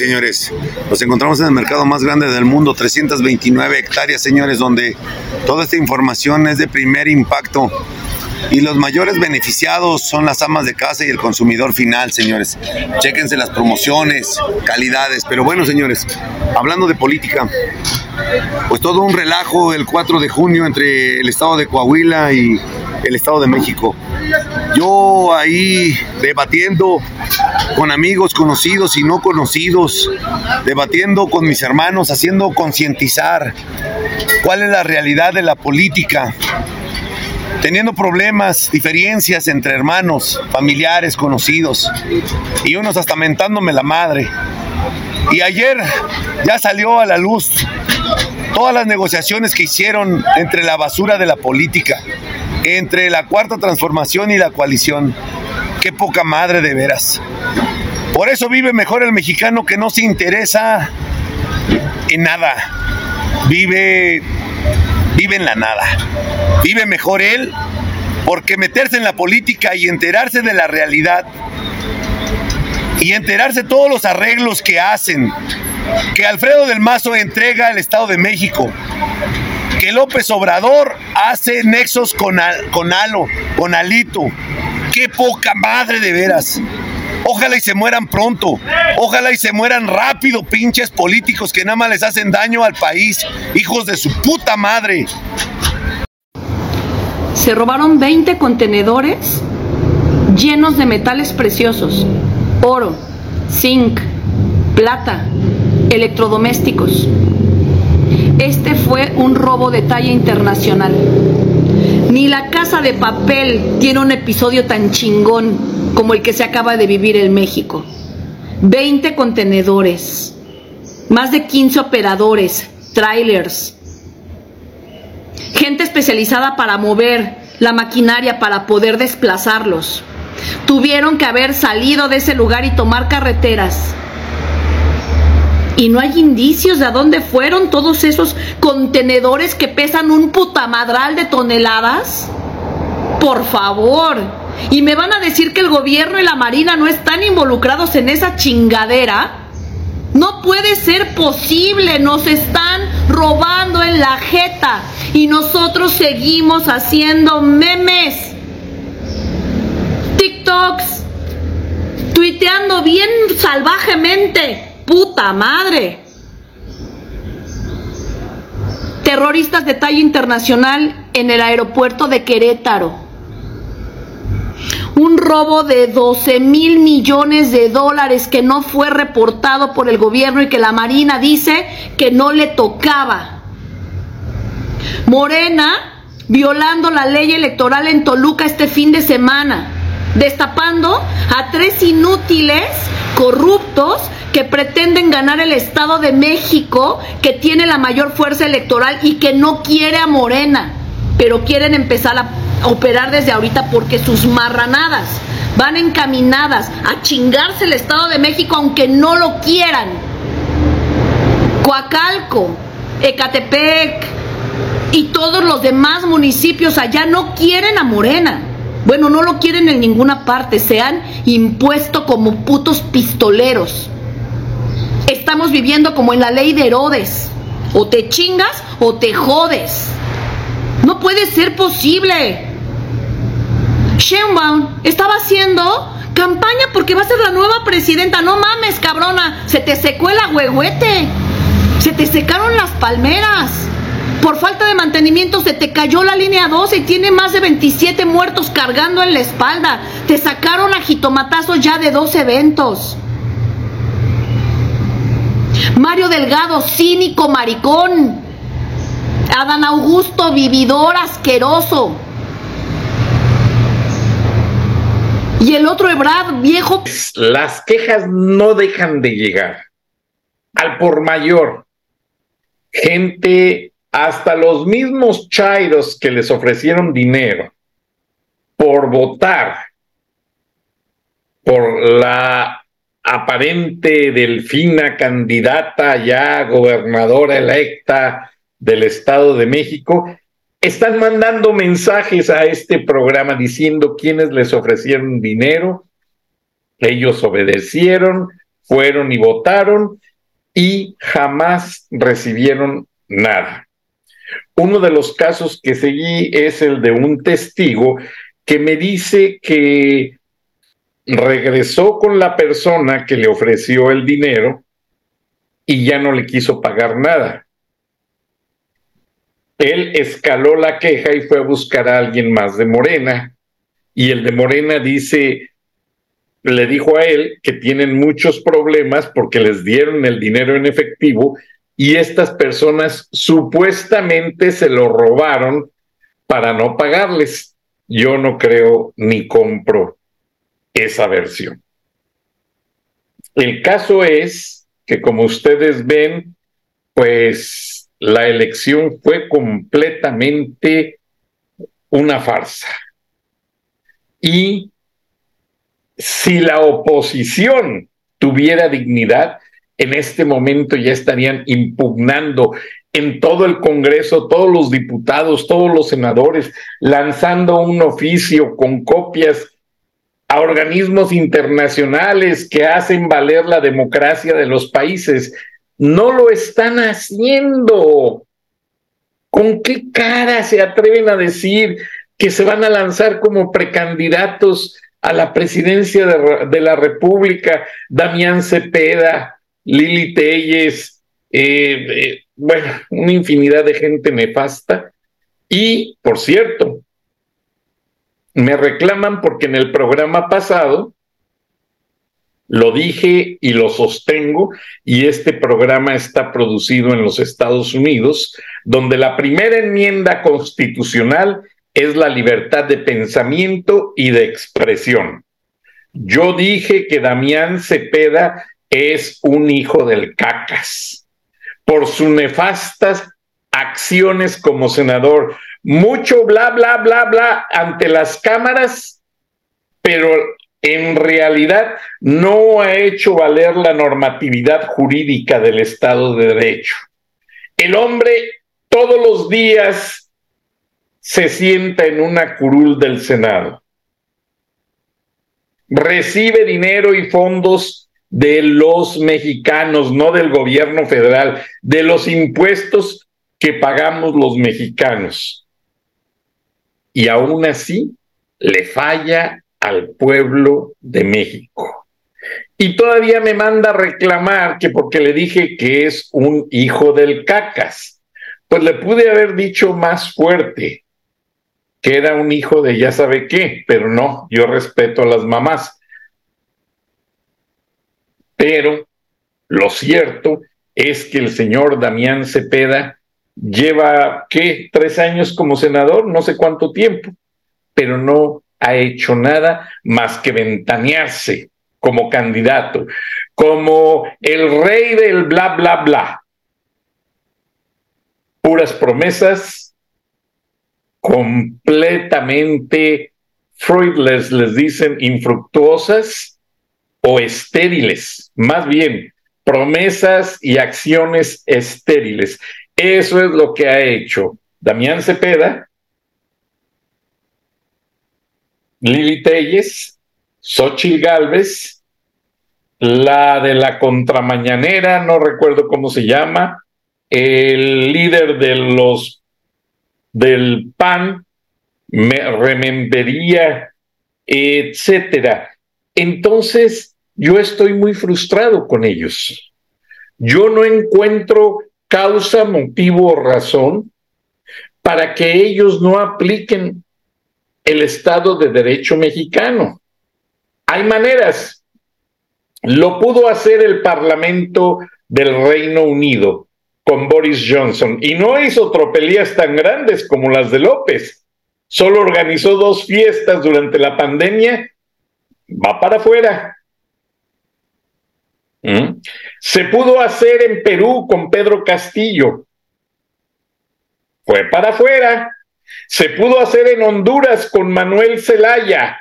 Señores, nos encontramos en el mercado más grande del mundo, 329 hectáreas, señores, donde toda esta información es de primer impacto. Y los mayores beneficiados son las amas de casa y el consumidor final, señores. Chéquense las promociones, calidades. Pero bueno, señores, hablando de política, pues todo un relajo el 4 de junio entre el estado de Coahuila y el estado de México. Yo ahí debatiendo con amigos conocidos y no conocidos, debatiendo con mis hermanos, haciendo concientizar cuál es la realidad de la política, teniendo problemas, diferencias entre hermanos, familiares, conocidos, y unos hasta mentándome la madre. Y ayer ya salió a la luz todas las negociaciones que hicieron entre la basura de la política, entre la cuarta transformación y la coalición. Qué poca madre de veras. Por eso vive mejor el mexicano que no se interesa en nada. Vive vive en la nada. Vive mejor él porque meterse en la política y enterarse de la realidad y enterarse todos los arreglos que hacen, que Alfredo del Mazo entrega al Estado de México, que López Obrador hace nexos con, con Alo, con Alito. Qué poca madre de veras. Ojalá y se mueran pronto. Ojalá y se mueran rápido, pinches políticos que nada más les hacen daño al país. Hijos de su puta madre. Se robaron 20 contenedores llenos de metales preciosos. Oro, zinc, plata, electrodomésticos. Este fue un robo de talla internacional. Ni la casa de papel tiene un episodio tan chingón como el que se acaba de vivir en México. 20 contenedores, más de 15 operadores, trailers, gente especializada para mover la maquinaria para poder desplazarlos. Tuvieron que haber salido de ese lugar y tomar carreteras. Y no hay indicios de a dónde fueron todos esos contenedores que pesan un putamadral de toneladas. Por favor, y me van a decir que el gobierno y la Marina no están involucrados en esa chingadera. No puede ser posible, nos están robando en la jeta y nosotros seguimos haciendo memes, TikToks, tuiteando bien salvajemente. Puta madre. Terroristas de talla internacional en el aeropuerto de Querétaro un robo de 12 mil millones de dólares que no fue reportado por el gobierno y que la Marina dice que no le tocaba. Morena violando la ley electoral en Toluca este fin de semana, destapando a tres inútiles corruptos que pretenden ganar el Estado de México, que tiene la mayor fuerza electoral y que no quiere a Morena, pero quieren empezar a operar desde ahorita porque sus marranadas van encaminadas a chingarse el Estado de México aunque no lo quieran. Coacalco, Ecatepec y todos los demás municipios allá no quieren a Morena. Bueno, no lo quieren en ninguna parte, se han impuesto como putos pistoleros. Estamos viviendo como en la ley de Herodes. O te chingas o te jodes. No puede ser posible. Sheinbaum estaba haciendo campaña porque va a ser la nueva presidenta. No mames, cabrona. Se te secó el agüehuete. Se te secaron las palmeras. Por falta de mantenimiento se te cayó la línea 12 y tiene más de 27 muertos cargando en la espalda. Te sacaron a jitomatazos ya de dos eventos. Mario Delgado, cínico, maricón. Adán Augusto, vividor asqueroso. Y el otro Ebrard, viejo. Las quejas no dejan de llegar. Al por mayor. Gente, hasta los mismos chairos que les ofrecieron dinero por votar por la aparente delfina candidata ya gobernadora electa del Estado de México, están mandando mensajes a este programa diciendo quiénes les ofrecieron dinero, ellos obedecieron, fueron y votaron y jamás recibieron nada. Uno de los casos que seguí es el de un testigo que me dice que regresó con la persona que le ofreció el dinero y ya no le quiso pagar nada. Él escaló la queja y fue a buscar a alguien más de Morena. Y el de Morena dice, le dijo a él que tienen muchos problemas porque les dieron el dinero en efectivo y estas personas supuestamente se lo robaron para no pagarles. Yo no creo ni compro esa versión. El caso es que como ustedes ven, pues la elección fue completamente una farsa. Y si la oposición tuviera dignidad, en este momento ya estarían impugnando en todo el Congreso, todos los diputados, todos los senadores, lanzando un oficio con copias a organismos internacionales que hacen valer la democracia de los países no lo están haciendo. ¿Con qué cara se atreven a decir que se van a lanzar como precandidatos a la presidencia de, la República Damián Cepeda, Lili Telles, eh, eh, bueno, una infinidad de gente nefasta? Y, por cierto, me reclaman porque en el programa pasado lo dije y lo sostengo, y este programa está producido en los Estados Unidos, donde la primera enmienda constitucional es la libertad de pensamiento y de expresión. Yo dije que Damián Cepeda es un hijo del cacas por sus nefastas acciones como senador. Mucho bla, bla, bla, bla ante las cámaras, pero en realidad no ha hecho valer la normatividad jurídica del Estado de Derecho. El hombre todos los días se sienta en una curul del Senado. Recibe dinero y fondos de los mexicanos, no del gobierno federal, de los impuestos que pagamos los mexicanos. Y aún así le falla al pueblo de México. Y todavía me manda a reclamar que porque le dije que es un hijo del cacas, pues le pude haber dicho más fuerte que era un hijo de ya sabe qué, pero no, yo respeto a las mamás. Pero lo cierto es que el señor Damián Cepeda lleva, ¿qué? Tres años como senador, no sé cuánto tiempo, pero no ha hecho nada más que ventanearse como candidato, como el rey del bla, bla, bla. Puras promesas completamente fruitless, les dicen infructuosas o estériles, más bien promesas y acciones estériles. Eso es lo que ha hecho Damián Cepeda Lili Telles, Xochil Galvez, la de la contramañanera, no recuerdo cómo se llama, el líder de los del PAN, Remendería, etcétera. Entonces, yo estoy muy frustrado con ellos. Yo no encuentro causa, motivo o razón para que ellos no apliquen el Estado de Derecho mexicano. Hay maneras. Lo pudo hacer el Parlamento del Reino Unido con Boris Johnson y no hizo tropelías tan grandes como las de López. Solo organizó dos fiestas durante la pandemia. Va para afuera. ¿Mm? Se pudo hacer en Perú con Pedro Castillo. Fue para afuera. Se pudo hacer en Honduras con Manuel Zelaya,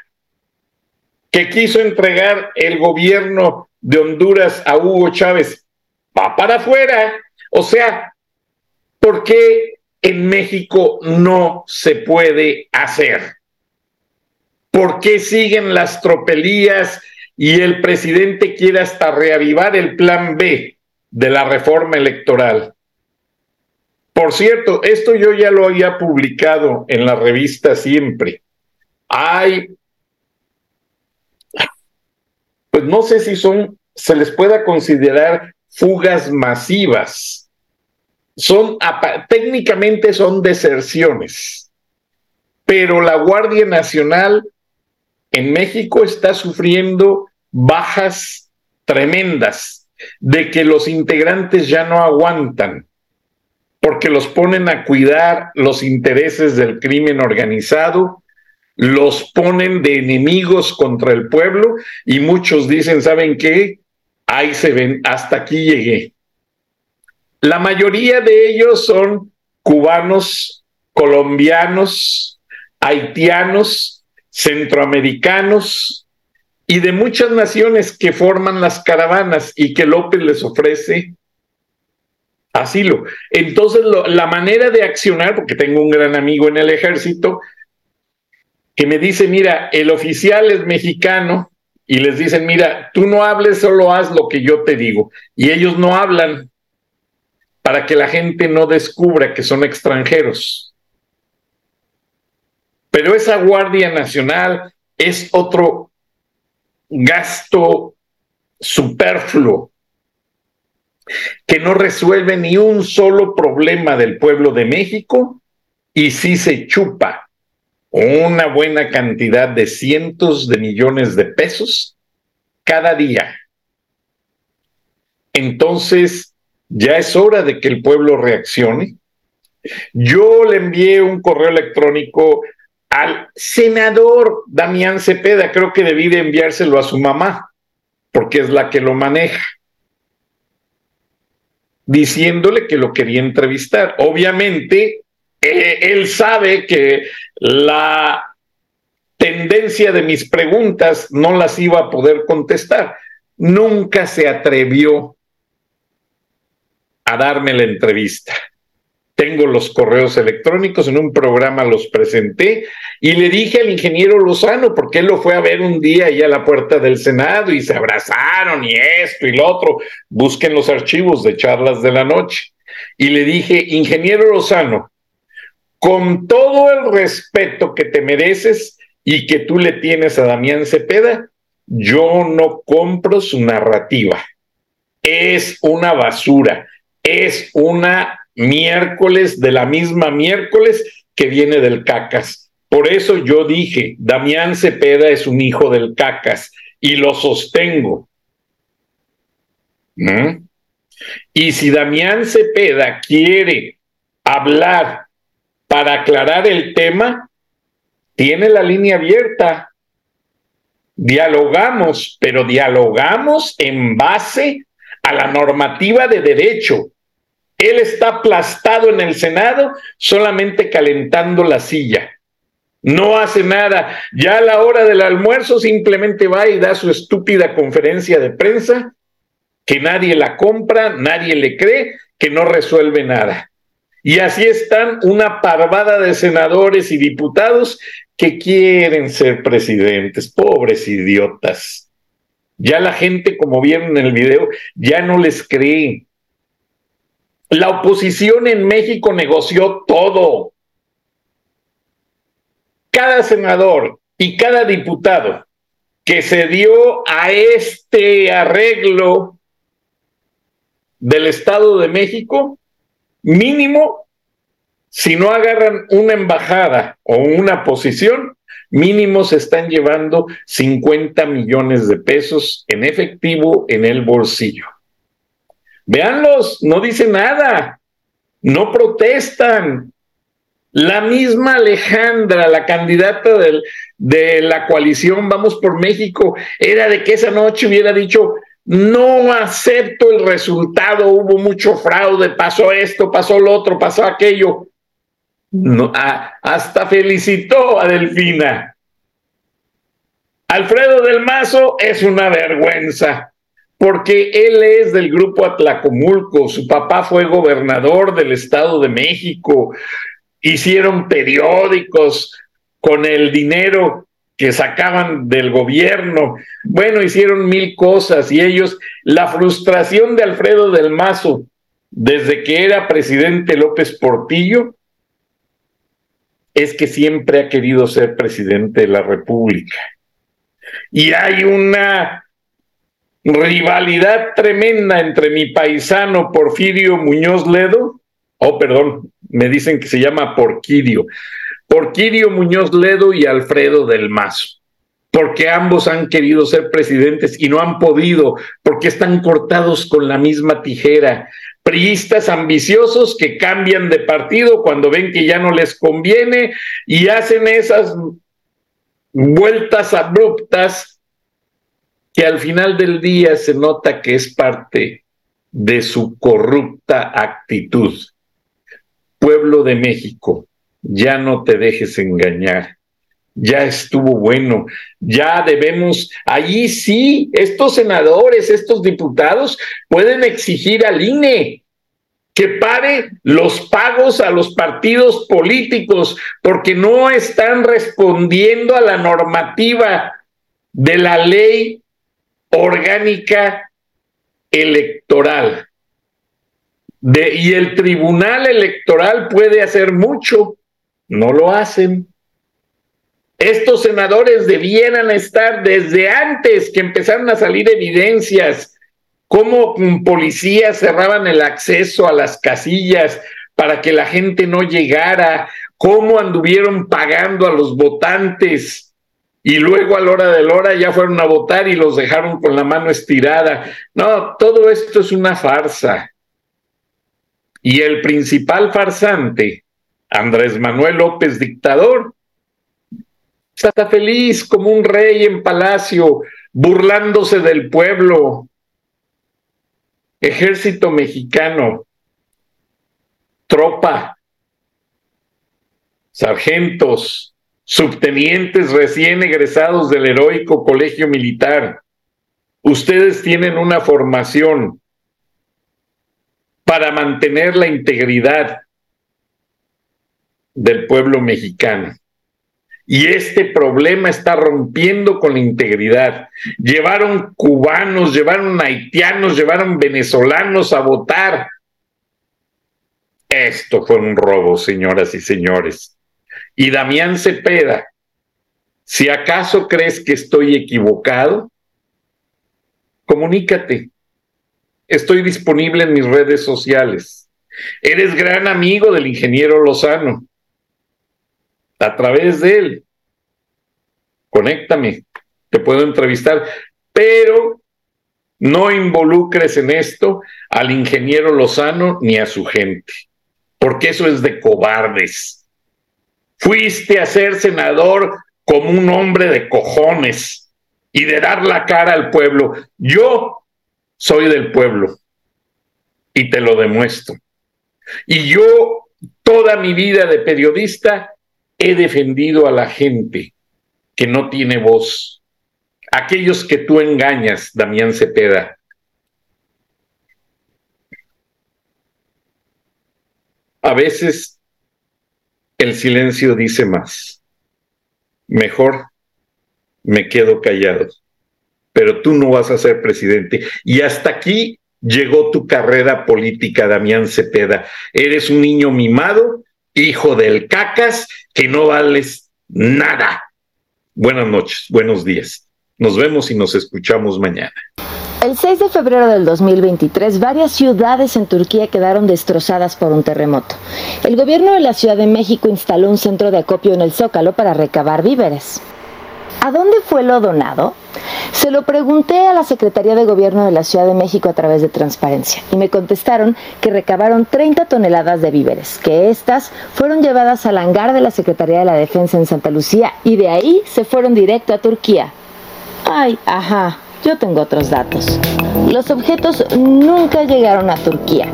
que quiso entregar el gobierno de Honduras a Hugo Chávez. Va para afuera. O sea, ¿por qué en México no se puede hacer? ¿Por qué siguen las tropelías y el presidente quiere hasta reavivar el plan B de la reforma electoral? Por cierto, esto yo ya lo había publicado en la revista siempre. Hay, pues no sé si son, se les pueda considerar fugas masivas. Son, técnicamente son deserciones, pero la Guardia Nacional en México está sufriendo bajas tremendas de que los integrantes ya no aguantan porque los ponen a cuidar los intereses del crimen organizado, los ponen de enemigos contra el pueblo y muchos dicen, ¿saben qué? Ahí se ven, hasta aquí llegué. La mayoría de ellos son cubanos, colombianos, haitianos, centroamericanos y de muchas naciones que forman las caravanas y que López les ofrece asilo. Entonces, la manera de accionar, porque tengo un gran amigo en el ejército, que me dice, mira, el oficial es mexicano, y les dicen, mira, tú no hables, solo haz lo que yo te digo. Y ellos no hablan para que la gente no descubra que son extranjeros. Pero esa Guardia Nacional es otro gasto superfluo que no resuelve ni un solo problema del pueblo de México y sí se chupa una buena cantidad de cientos de millones de pesos cada día. Entonces, ya es hora de que el pueblo reaccione. Yo le envié un correo electrónico al senador Damián Cepeda, creo que debí de enviárselo a su mamá, porque es la que lo maneja diciéndole que lo quería entrevistar. Obviamente, eh, él sabe que la tendencia de mis preguntas no las iba a poder contestar. Nunca se atrevió a darme la entrevista tengo los correos electrónicos, en un programa los presenté y le dije al ingeniero Lozano, porque él lo fue a ver un día ahí a la puerta del Senado y se abrazaron y esto y lo otro, busquen los archivos de charlas de la noche. Y le dije, ingeniero Lozano, con todo el respeto que te mereces y que tú le tienes a Damián Cepeda, yo no compro su narrativa. Es una basura, es una miércoles de la misma miércoles que viene del cacas. Por eso yo dije, Damián Cepeda es un hijo del cacas y lo sostengo. ¿Mm? Y si Damián Cepeda quiere hablar para aclarar el tema, tiene la línea abierta. Dialogamos, pero dialogamos en base a la normativa de derecho, él está aplastado en el Senado solamente calentando la silla. No hace nada. Ya a la hora del almuerzo simplemente va y da su estúpida conferencia de prensa, que nadie la compra, nadie le cree, que no resuelve nada. Y así están una parvada de senadores y diputados que quieren ser presidentes, pobres idiotas. Ya la gente, como vieron en el video, ya no les cree. La oposición en México negoció todo. Cada senador y cada diputado que se dio a este arreglo del Estado de México, mínimo si no agarran una embajada o una posición, mínimo se están llevando 50 millones de pesos en efectivo en el bolsillo. Véanlos, no dicen nada, no protestan. La misma Alejandra, la candidata de la coalición Vamos por México, era de que esa noche hubiera dicho, no acepto el resultado, hubo mucho fraude, pasó esto, pasó lo otro, pasó aquello. Hasta felicitó a Delfina. Alfredo del Mazo es una vergüenza, porque él es del grupo Atlacomulco, su papá fue gobernador del Estado de México, hicieron periódicos con el dinero que sacaban del gobierno. Bueno, hicieron mil cosas y ellos, la frustración de Alfredo del Mazo, desde que era presidente López Portillo, es que siempre ha querido ser presidente de la República. Y hay una rivalidad tremenda entre mi paisano Porfirio Muñoz Ledo, oh, perdón, me dicen que se llama Porquirio, Porquirio Muñoz Ledo y Alfredo del Mazo, porque ambos han querido ser presidentes y no han podido, porque están cortados con la misma tijera. Priistas ambiciosos que cambian de partido cuando ven que ya no les conviene y hacen esas vueltas abruptas que al final del día se nota que es parte de su corrupta actitud. Pueblo de México, ya no te dejes engañar. Ya estuvo bueno, ya debemos, allí sí, estos senadores, estos diputados pueden exigir al INE que pare los pagos a los partidos políticos porque no están respondiendo a la normativa de la ley orgánica electoral. y el tribunal electoral puede hacer mucho no lo hacen. Estos senadores debieran estar desde antes que empezaron a salir evidencias, cómo policías cerraban el acceso a las casillas para que la gente no llegara, cómo anduvieron pagando a los votantes y luego a la hora de la hora ya fueron a votar y los dejaron con la mano estirada. No, todo esto es una farsa. Y el principal farsante Andrés Manuel López, dictador, está feliz como un rey en palacio, burlándose del pueblo. Ejército mexicano, tropa, sargentos, subtenientes recién egresados del heroico colegio militar. Ustedes tienen una formación para mantener la integridad, del pueblo mexicano. Y este problema está rompiendo con la integridad. Llevaron cubanos, llevaron haitianos, llevaron venezolanos a votar. Esto fue un robo, señoras y señores. Y Damián Cepeda, si acaso crees que estoy equivocado, comunícate. Estoy disponible en mis redes sociales. Eres gran amigo del ingeniero Lozano a través de él. Conéctame, te puedo entrevistar, pero no involucres en esto al ingeniero Lozano ni a su gente, porque eso es de cobardes. Fuiste a ser senador como un hombre de cojones y de dar la cara al pueblo. Yo soy del pueblo y te lo demuestro. Y yo toda mi vida de periodista he defendido a la gente que no tiene voz, aquellos que tú engañas, Damián Cepeda. A veces el silencio dice más. Mejor me quedo callado, pero tú no vas a ser presidente. Y hasta aquí llegó tu carrera política, Damián Cepeda. Eres un niño mimado hijo del cacas, que no vales nada. Buenas noches, buenos días. Nos vemos y nos escuchamos mañana. El 6 de febrero del 2023, varias ciudades en Turquía quedaron destrozadas por un terremoto. El gobierno de la Ciudad de México instaló un centro de acopio en el Zócalo para recabar víveres. ¿A dónde fue lo donado? Se lo pregunté a la Secretaría de Gobierno de la Ciudad de México a través de Transparencia y me contestaron que recabaron 30 toneladas de víveres, que estas fueron llevadas al hangar de la Secretaría de la Defensa en Santa Lucía y de ahí se fueron directo a Turquía. Ay, ajá, yo tengo otros datos. Los objetos nunca llegaron a Turquía,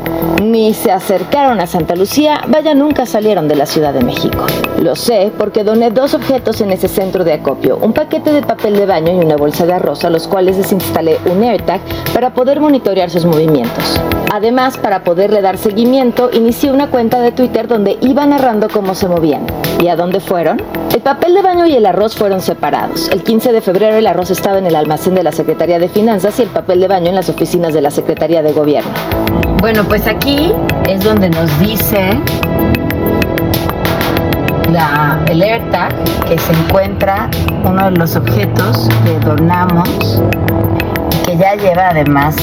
ni se acercaron a Santa Lucía, vaya, nunca salieron de la Ciudad de México. Lo sé porque doné dos objetos en ese centro de acopio, un paquete de papel de baño y una bolsa de arroz, a los cuales les instalé un AirTag para poder monitorear sus movimientos. Además, para poderle dar seguimiento, inicié una cuenta de Twitter donde iba narrando cómo se movían. ¿Y a dónde fueron? El papel de baño y el arroz fueron separados. El 15 de febrero el arroz estaba en el almacén de la Secretaría de Finanzas y el papel de baño en oficinas de la Secretaría de Gobierno. Bueno, pues aquí es donde nos dice la, el AirTag que se encuentra uno de los objetos que donamos que ya lleva además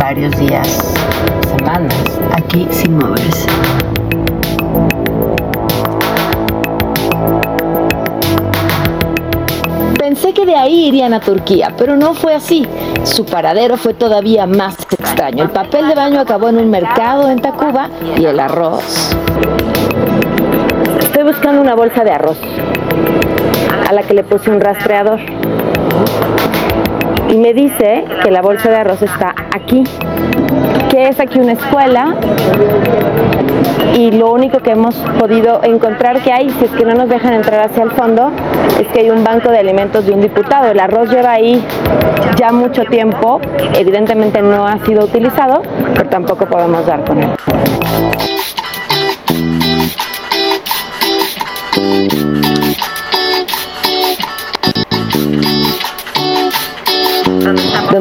varios días, semanas, aquí sin moverse. Ahí irían a Turquía, pero no fue así. Su paradero fue todavía más extraño. El papel de baño acabó en un mercado en Tacuba y el arroz. Estoy buscando una bolsa de arroz a la que le puse un rastreador. Y me dice que la bolsa de arroz está aquí, es aquí una escuela y lo único que hemos podido encontrar que hay, si es que no nos dejan entrar hacia el fondo, es que hay un banco de alimentos de un diputado. El arroz lleva ahí ya mucho tiempo, evidentemente no ha sido utilizado, pero tampoco podemos dar con él.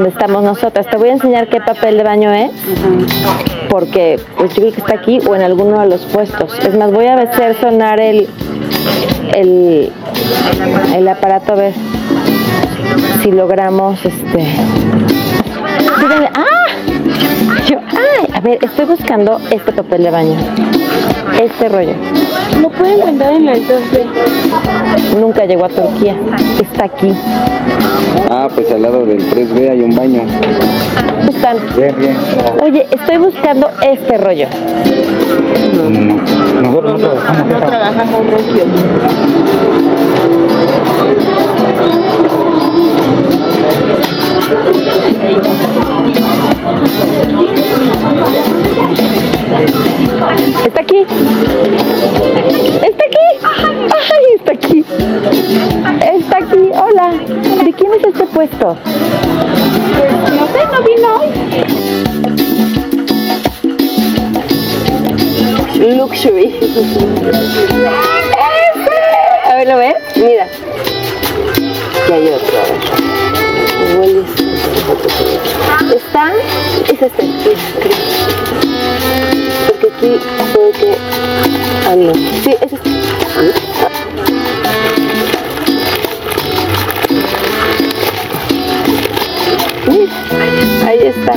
Estamos nosotras. Te voy a enseñar qué papel de baño es, porque pues yo creo que está aquí o en alguno de los puestos. Es más, voy a hacer sonar el, el, el aparato a ver si logramos este. ¡Ah! Yo, ¡ay! A ver, estoy buscando este papel de baño. Este rollo. ¿Lo pueden encontrar en el 2B? Nunca llegó a Turquía. Está aquí. Ah, pues al lado del 3B hay un baño. Están. Bien, bien. Oye, estoy buscando este rollo. No, no. Nosotros no trabajamos. No trabajamos regio. Está aquí. Está aquí. Ay, está aquí. Está aquí. Hola. ¿De quién es este puesto? No sé, no vino. Luxury. A ver, ¿lo ves? Mira. Y hay otro. ¿Está? Es este. Porque aquí puede que... Ah, no. Sí, es este. Mira, Ahí está.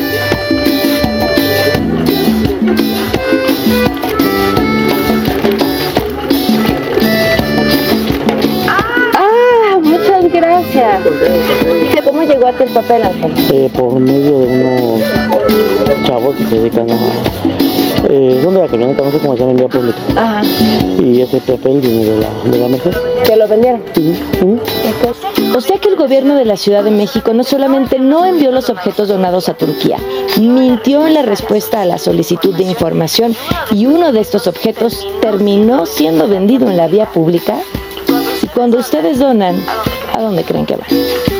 Ah, muchas gracias. ¿Cómo llegó a el papel, Ángel? eh, por medio de unos chavos que se dedican a... Eh, son de la camioneta, no sé cómo se llama en vía pública. Ajá. Y ese papel viene de la, de la Merced. ¿Te lo vendieron? O sea que el gobierno de la Ciudad de México no solamente no envió los objetos donados a Turquía, mintió en la respuesta a la solicitud de información y uno de estos objetos terminó siendo vendido en la vía pública. Y cuando ustedes donan, ¿a dónde creen que van?